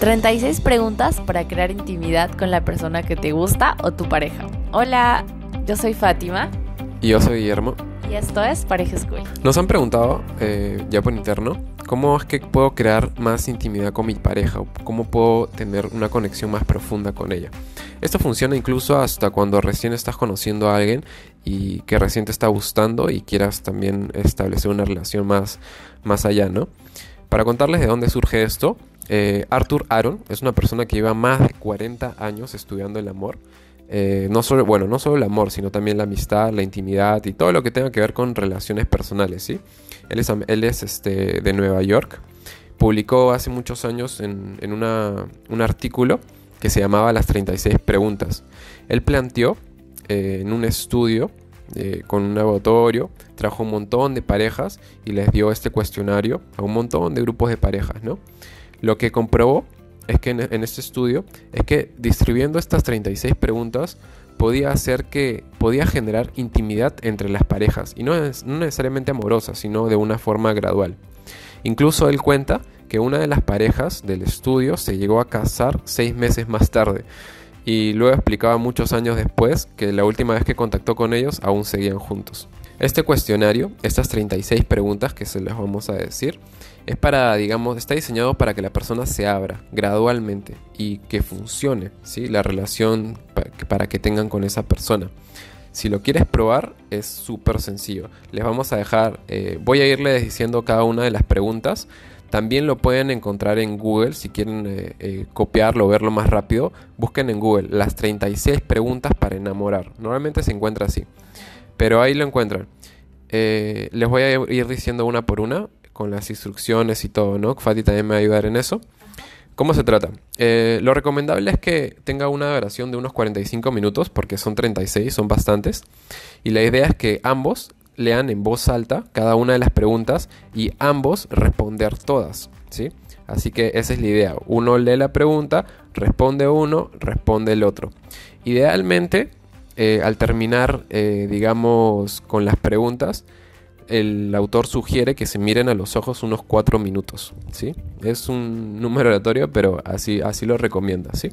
36 preguntas para crear intimidad con la persona que te gusta o tu pareja. Hola, yo soy Fátima. Y yo soy Guillermo. Y esto es Pareja School. Nos han preguntado, eh, ya por interno, cómo es que puedo crear más intimidad con mi pareja cómo puedo tener una conexión más profunda con ella. Esto funciona incluso hasta cuando recién estás conociendo a alguien y que recién te está gustando y quieras también establecer una relación más, más allá, ¿no? Para contarles de dónde surge esto, eh, Arthur Aaron es una persona que lleva más de 40 años estudiando el amor. Eh, no solo, bueno, no solo el amor, sino también la amistad, la intimidad y todo lo que tenga que ver con relaciones personales, ¿sí? Él es, él es este, de Nueva York. Publicó hace muchos años en, un artículo que se llamaba Las 36 preguntas. Él planteó eh, en un estudio con un laboratorio, trajo un montón de parejas y les dio este cuestionario a un montón de grupos de parejas, ¿no? Lo que comprobó es que en, este estudio es que distribuyendo estas 36 preguntas podía hacer que podía generar intimidad entre las parejas y no, es, no necesariamente amorosa, sino de una forma gradual. Incluso él cuenta que una de las parejas del estudio se llegó a casar seis meses más tarde y luego explicaba muchos años después que la última vez que contactó con ellos aún seguían juntos. Este cuestionario, estas 36 preguntas que se les vamos a decir, es para, digamos, está diseñado para que la persona se abra gradualmente y que funcione, ¿sí? La relación para que tengan con esa persona. Si lo quieres probar, es súper sencillo. Les vamos a dejar, eh, voy a irles diciendo cada una de las preguntas. También lo pueden encontrar en Google si quieren eh, eh, copiarlo o verlo más rápido. Busquen en Google las 36 preguntas para enamorar. Normalmente se encuentra así. Pero ahí lo encuentran. les voy a ir diciendo una por una con las instrucciones y todo, ¿no? Fati también me va a ayudar en eso. ¿Cómo se trata? Eh, lo recomendable es que tenga una duración de unos 45 minutos, porque son 36, son bastantes. Y la idea es que ambos lean en voz alta cada una de las preguntas y ambos responder todas, ¿sí? Así que esa es la idea. Uno lee la pregunta, responde uno, responde el otro. Idealmente, eh, al terminar, eh, digamos, con las preguntas, el autor sugiere que se miren a los ojos unos 4 minutos, ¿sí? Es un número aleatorio, pero así, así lo recomienda, ¿sí?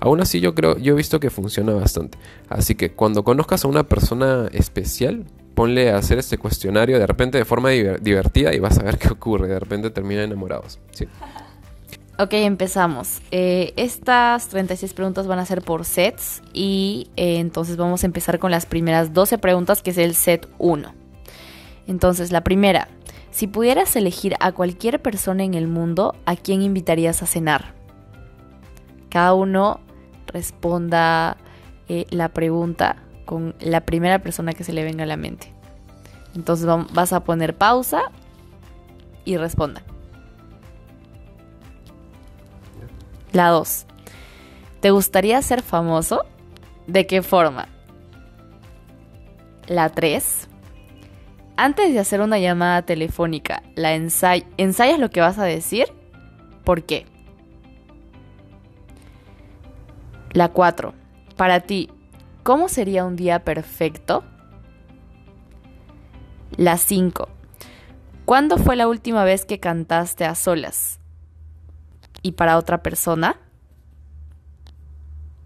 Aún así yo creo, yo he visto que funciona bastante. Así que cuando conozcas a una persona especial, ponle a hacer este cuestionario de repente de forma divertida y vas a ver qué ocurre. De repente terminan enamorados, ¿sí? Ok, empezamos. Eh, estas 36 preguntas van a ser por sets y eh, entonces vamos a empezar con las primeras 12 preguntas, que es el set 1. Entonces, la primera, si pudieras elegir a cualquier persona en el mundo, ¿a quién invitarías a cenar? Cada uno responda eh, la pregunta con la primera persona que se le venga a la mente. Entonces vas a poner pausa y responda. La 2. ¿Te gustaría ser famoso? ¿De qué forma? La 3. Antes de hacer una llamada telefónica, ¿la ensayas lo que vas a decir? ¿Por qué? La 4. Para ti, ¿cómo sería un día perfecto? La 5. ¿Cuándo fue la última vez que cantaste a solas? ¿Y para otra persona?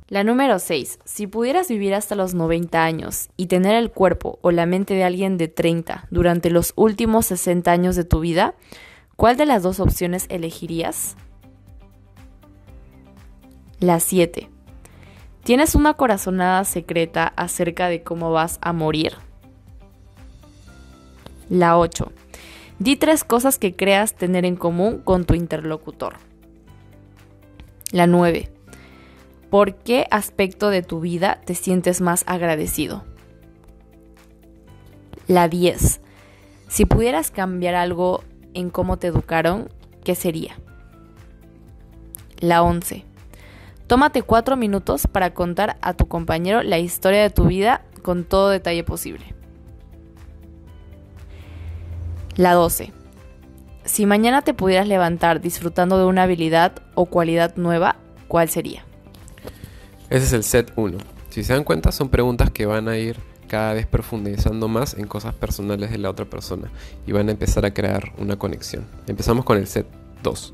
La número 6. Si pudieras vivir hasta los 90 años y tener el cuerpo o la mente de alguien de 30 durante los últimos 60 años de tu vida, ¿cuál de las dos opciones elegirías? La 7. ¿Tienes una corazonada secreta acerca de cómo vas a morir? La 8. Di tres cosas que creas tener en común con tu interlocutor. La 9. ¿Por qué aspecto de tu vida te sientes más agradecido? La 10. Si pudieras cambiar algo en cómo te educaron, ¿qué sería? La 11. Tómate cuatro minutos para contar a tu compañero la historia de tu vida con todo detalle posible. La 12. Si mañana te pudieras levantar disfrutando de una habilidad o cualidad nueva, ¿cuál sería? Ese es el set 1. Si se dan cuenta, son preguntas que van a ir cada vez profundizando más en cosas personales de la otra persona y van a empezar a crear una conexión. Empezamos con el set 2.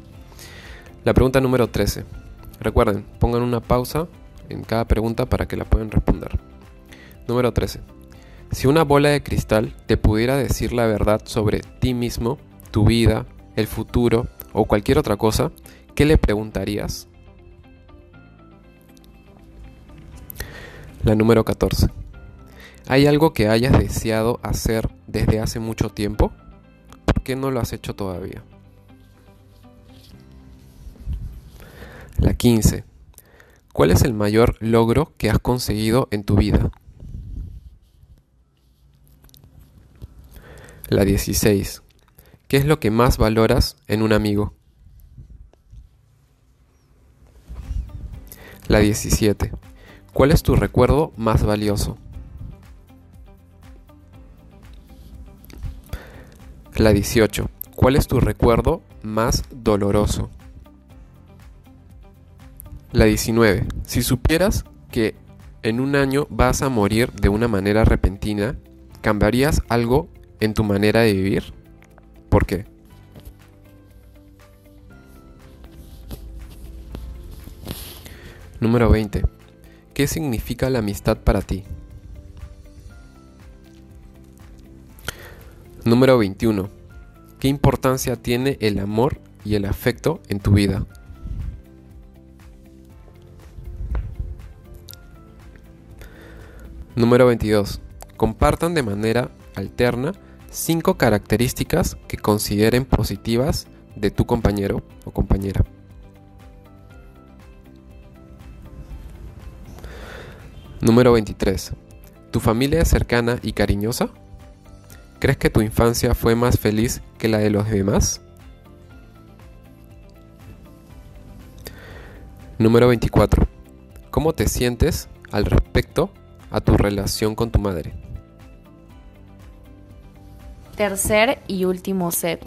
La pregunta número 13. Recuerden, pongan una pausa en cada pregunta para que la puedan responder. Número 13. Si una bola de cristal te pudiera decir la verdad sobre ti mismo, tu vida, el futuro o cualquier otra cosa, ¿qué le preguntarías? La número 14. ¿Hay algo que hayas deseado hacer desde hace mucho tiempo? ¿Por qué no lo has hecho todavía? La 15. ¿Cuál es el mayor logro que has conseguido en tu vida? La 16. ¿Qué es lo que más valoras en un amigo? La 17. ¿Cuál es tu recuerdo más valioso? La 18. ¿Cuál es tu recuerdo más doloroso? La 19. Si supieras que en un año vas a morir de una manera repentina, ¿cambiarías algo en tu manera de vivir? ¿Por qué? Número 20. ¿Qué significa la amistad para ti? Número 21. ¿Qué importancia tiene el amor y el afecto en tu vida? Número 22. Compartan de manera alterna 5 características que consideren positivas de tu compañero o compañera. Número 23. ¿Tu familia es cercana y cariñosa? ¿Crees que tu infancia fue más feliz que la de los demás? Número 24. ¿Cómo te sientes al respecto a tu relación con tu madre? Tercer y último set.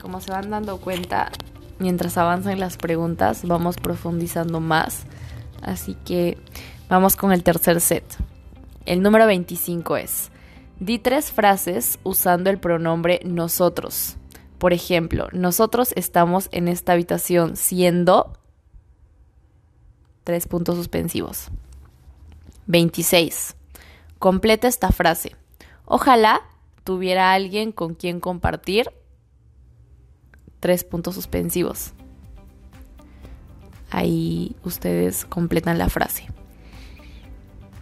Como se van dando cuenta, mientras avanzan las preguntas, vamos profundizando más. Así que Vamos con el tercer set. El número 25 es, di tres frases usando el pronombre nosotros. Por ejemplo, nosotros estamos en esta habitación siendo tres puntos suspensivos. 26. Completa esta frase. Ojalá tuviera alguien con quien compartir tres puntos suspensivos. Ahí ustedes completan la frase.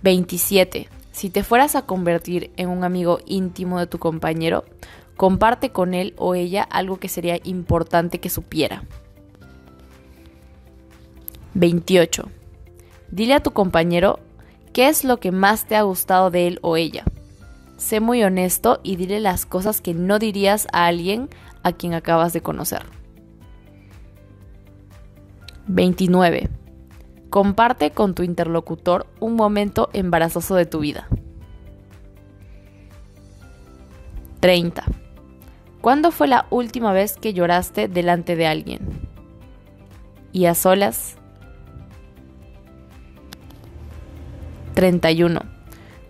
27. Si te fueras a convertir en un amigo íntimo de tu compañero, comparte con él o ella algo que sería importante que supiera. 28. Dile a tu compañero qué es lo que más te ha gustado de él o ella. Sé muy honesto y dile las cosas que no dirías a alguien a quien acabas de conocer. 29. Comparte con tu interlocutor un momento embarazoso de tu vida. 30. ¿Cuándo fue la última vez que lloraste delante de alguien? ¿Y a solas? 31.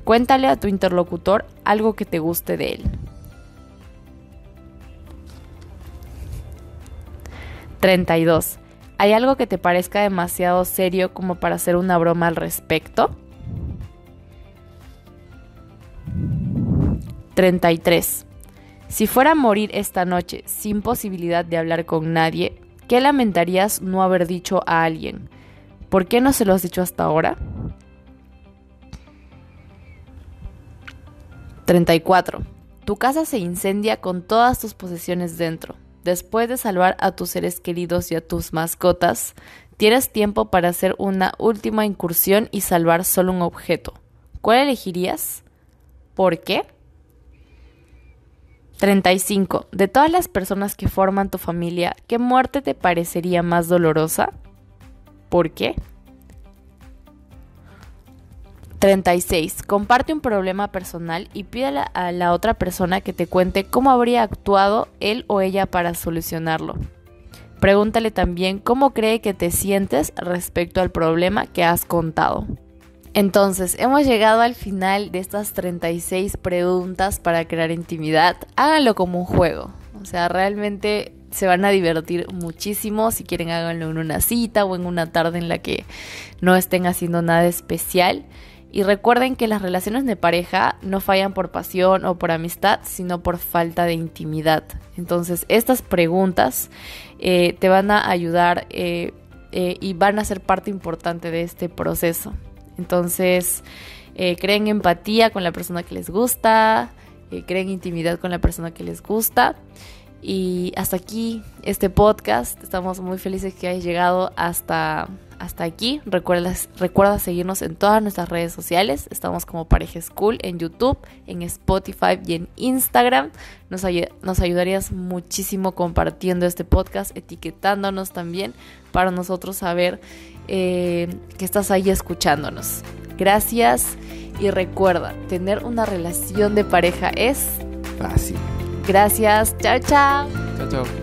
Cuéntale a tu interlocutor algo que te guste de él. 32. ¿Hay algo que te parezca demasiado serio como para hacer una broma al respecto? 33. Si fuera a morir esta noche sin posibilidad de hablar con nadie, ¿qué lamentarías no haber dicho a alguien? ¿Por qué no se lo has dicho hasta ahora? 34. Tu casa se incendia con todas tus posesiones dentro después de salvar a tus seres queridos y a tus mascotas, tienes tiempo para hacer una última incursión y salvar solo un objeto. ¿Cuál elegirías? ¿Por qué? 35. De todas las personas que forman tu familia, ¿qué muerte te parecería más dolorosa? ¿Por qué? 36. Comparte un problema personal y pídele a la otra persona que te cuente cómo habría actuado él o ella para solucionarlo. Pregúntale también cómo cree que te sientes respecto al problema que has contado. Entonces, hemos llegado al final de estas 36 preguntas para crear intimidad. Háganlo como un juego. O sea, realmente se van a divertir muchísimo. Si quieren, háganlo en una cita o en una tarde en la que no estén haciendo nada especial. Y recuerden que las relaciones de pareja no fallan por pasión o por amistad, sino por falta de intimidad. Entonces, estas preguntas eh, te van a ayudar eh, eh, y van a ser parte importante de este proceso. Entonces, creen empatía con la persona que les gusta, creen intimidad con la persona que les gusta. Y hasta aquí este podcast. Estamos muy felices que hayas llegado hasta hasta aquí. Recuerda, recuerda seguirnos en todas nuestras redes sociales. Estamos como Pareja School en YouTube, en Spotify y en Instagram. Nos, nos ayudarías muchísimo compartiendo este podcast, etiquetándonos también para nosotros saber eh, que estás ahí escuchándonos. Gracias y recuerda, tener una relación de pareja es fácil. Gracias. Chao, chao. Chao, chao.